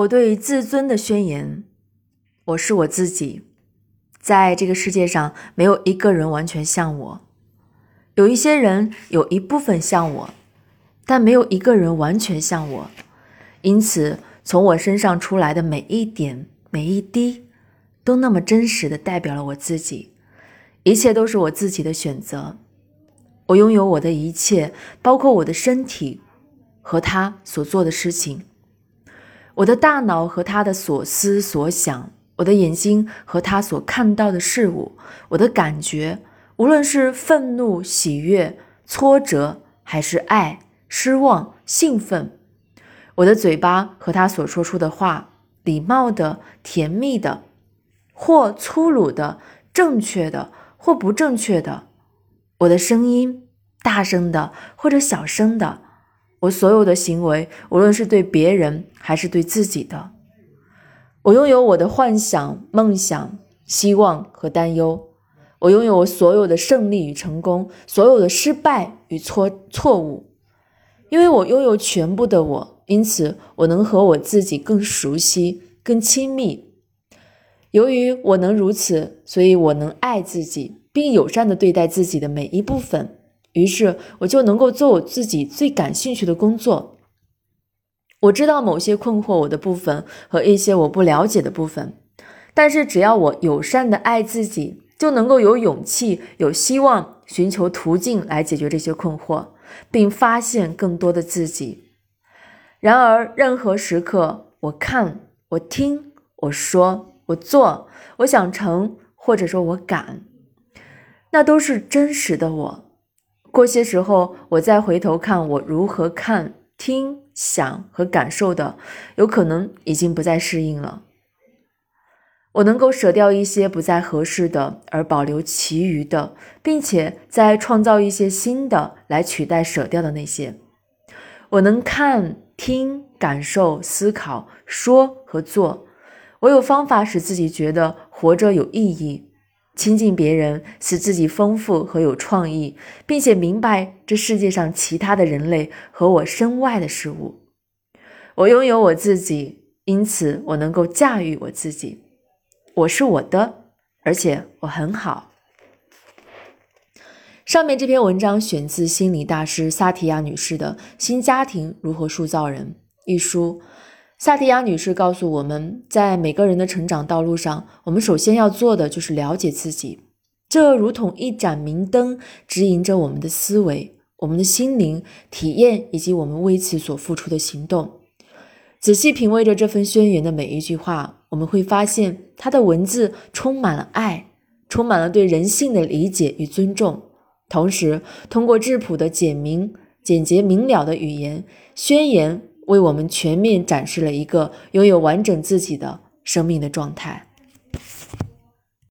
我对自尊的宣言：我是我自己，在这个世界上没有一个人完全像我。有一些人有一部分像我，但没有一个人完全像我。因此，从我身上出来的每一点、每一滴，都那么真实的代表了我自己。一切都是我自己的选择。我拥有我的一切，包括我的身体和他所做的事情。我的大脑和他的所思所想，我的眼睛和他所看到的事物，我的感觉，无论是愤怒、喜悦、挫折，还是爱、失望、兴奋，我的嘴巴和他所说出的话，礼貌的、甜蜜的，或粗鲁的、正确的或不正确的，我的声音，大声的或者小声的。我所有的行为，无论是对别人还是对自己的，我拥有我的幻想、梦想、希望和担忧。我拥有我所有的胜利与成功，所有的失败与错错误。因为我拥有全部的我，因此我能和我自己更熟悉、更亲密。由于我能如此，所以我能爱自己，并友善的对待自己的每一部分。于是我就能够做我自己最感兴趣的工作。我知道某些困惑我的部分和一些我不了解的部分，但是只要我友善的爱自己，就能够有勇气、有希望，寻求途径来解决这些困惑，并发现更多的自己。然而，任何时刻，我看、我听、我说、我做、我想成，或者说我敢，那都是真实的我。过些时候，我再回头看我如何看、听、想和感受的，有可能已经不再适应了。我能够舍掉一些不再合适的，而保留其余的，并且再创造一些新的来取代舍掉的那些。我能看、听、感受、思考、说和做。我有方法使自己觉得活着有意义。亲近别人，使自己丰富和有创意，并且明白这世界上其他的人类和我身外的事物。我拥有我自己，因此我能够驾驭我自己。我是我的，而且我很好。上面这篇文章选自心理大师萨提亚女士的《新家庭如何塑造人》一书。萨提亚女士告诉我们，在每个人的成长道路上，我们首先要做的就是了解自己。这如同一盏明灯，指引着我们的思维、我们的心灵体验以及我们为此所付出的行动。仔细品味着这份宣言的每一句话，我们会发现，它的文字充满了爱，充满了对人性的理解与尊重。同时，通过质朴的简明、简洁明了的语言，宣言。为我们全面展示了一个拥有完整自己的生命的状态。